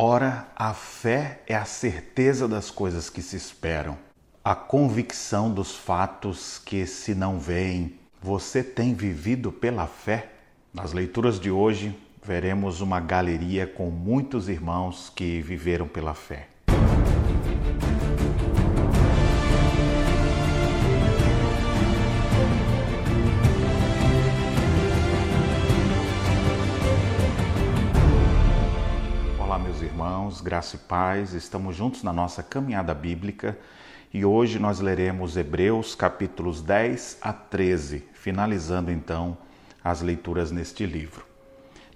Ora, a fé é a certeza das coisas que se esperam, a convicção dos fatos que se não veem. Você tem vivido pela fé? Nas leituras de hoje, veremos uma galeria com muitos irmãos que viveram pela fé. Irmãos, graça e paz, estamos juntos na nossa caminhada bíblica e hoje nós leremos Hebreus capítulos 10 a 13, finalizando então as leituras neste livro.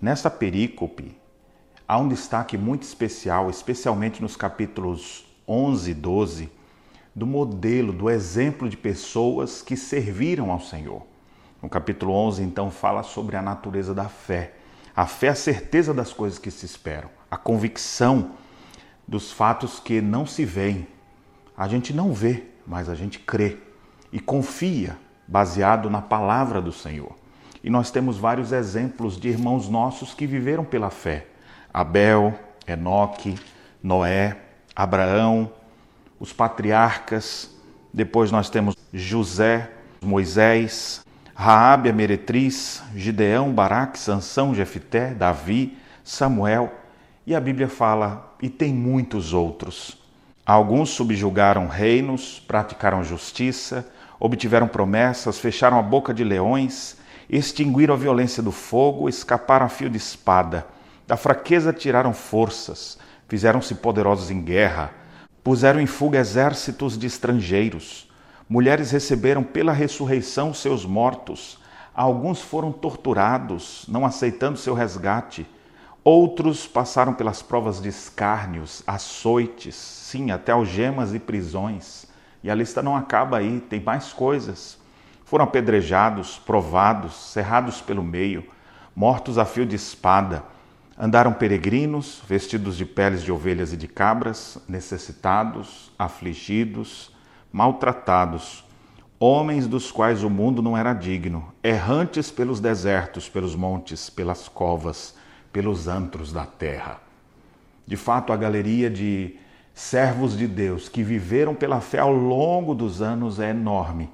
Nesta perícope, há um destaque muito especial, especialmente nos capítulos 11 e 12, do modelo, do exemplo de pessoas que serviram ao Senhor. No capítulo 11, então, fala sobre a natureza da fé. A fé é a certeza das coisas que se esperam a convicção dos fatos que não se veem. A gente não vê, mas a gente crê e confia, baseado na palavra do Senhor. E nós temos vários exemplos de irmãos nossos que viveram pela fé: Abel, Enoque, Noé, Abraão, os patriarcas. Depois nós temos José, Moisés, Raabe a meretriz, Gideão, Baraque, Sansão, Jefité, Davi, Samuel e a Bíblia fala, e tem muitos outros. Alguns subjugaram reinos, praticaram justiça, obtiveram promessas, fecharam a boca de leões, extinguiram a violência do fogo, escaparam a fio de espada. Da fraqueza tiraram forças, fizeram-se poderosos em guerra, puseram em fuga exércitos de estrangeiros. Mulheres receberam pela ressurreição seus mortos. Alguns foram torturados, não aceitando seu resgate. Outros passaram pelas provas de escárnios, açoites, sim, até algemas e prisões. E a lista não acaba aí, tem mais coisas. Foram apedrejados, provados, cerrados pelo meio, mortos a fio de espada. Andaram peregrinos, vestidos de peles de ovelhas e de cabras, necessitados, afligidos, maltratados, homens dos quais o mundo não era digno, errantes pelos desertos, pelos montes, pelas covas pelos antros da terra. De fato, a galeria de servos de Deus que viveram pela fé ao longo dos anos é enorme.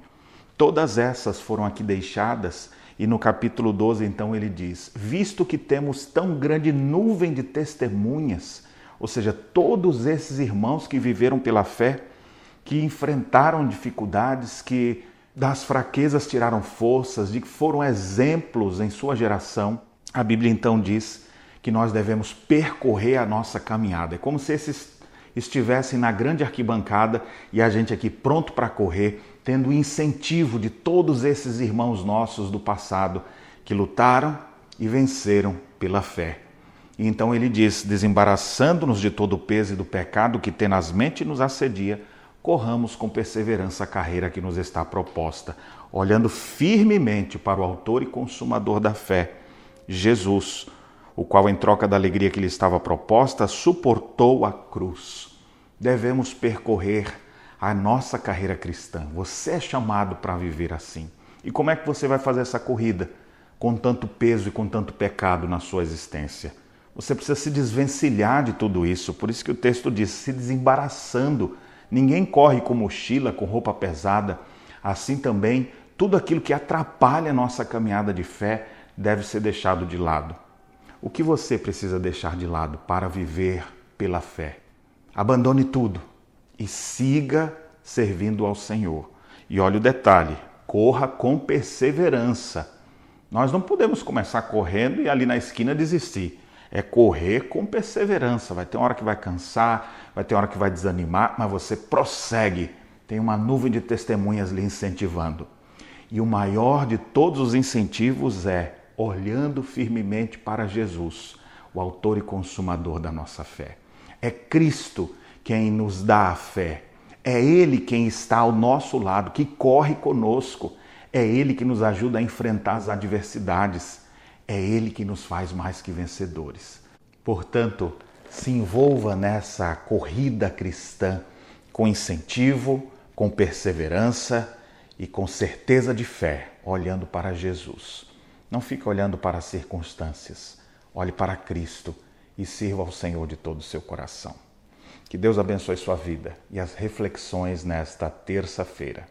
Todas essas foram aqui deixadas e no capítulo 12, então, ele diz: Visto que temos tão grande nuvem de testemunhas, ou seja, todos esses irmãos que viveram pela fé, que enfrentaram dificuldades, que das fraquezas tiraram forças, de que foram exemplos em sua geração, a Bíblia então diz que nós devemos percorrer a nossa caminhada. É como se esses estivessem na grande arquibancada e a gente aqui pronto para correr, tendo o incentivo de todos esses irmãos nossos do passado que lutaram e venceram pela fé. E então ele diz: desembaraçando-nos de todo o peso e do pecado que tenazmente nos assedia, corramos com perseverança a carreira que nos está proposta, olhando firmemente para o Autor e Consumador da fé, Jesus o qual, em troca da alegria que lhe estava proposta, suportou a cruz. Devemos percorrer a nossa carreira cristã. Você é chamado para viver assim. E como é que você vai fazer essa corrida com tanto peso e com tanto pecado na sua existência? Você precisa se desvencilhar de tudo isso. Por isso que o texto diz: se desembaraçando. Ninguém corre com mochila, com roupa pesada. Assim também, tudo aquilo que atrapalha a nossa caminhada de fé deve ser deixado de lado. O que você precisa deixar de lado para viver pela fé? Abandone tudo e siga servindo ao Senhor. E olha o detalhe: corra com perseverança. Nós não podemos começar correndo e ali na esquina desistir. É correr com perseverança. Vai ter uma hora que vai cansar, vai ter uma hora que vai desanimar, mas você prossegue. Tem uma nuvem de testemunhas lhe incentivando. E o maior de todos os incentivos é olhando firmemente para Jesus, o autor e consumador da nossa fé. É Cristo quem nos dá a fé. É Ele quem está ao nosso lado, que corre conosco. É Ele que nos ajuda a enfrentar as adversidades. É Ele que nos faz mais que vencedores. Portanto, se envolva nessa corrida cristã com incentivo, com perseverança e com certeza de fé, olhando para Jesus. Não fique olhando para as circunstâncias. Olhe para Cristo e sirva ao Senhor de todo o seu coração. Que Deus abençoe sua vida e as reflexões nesta terça-feira.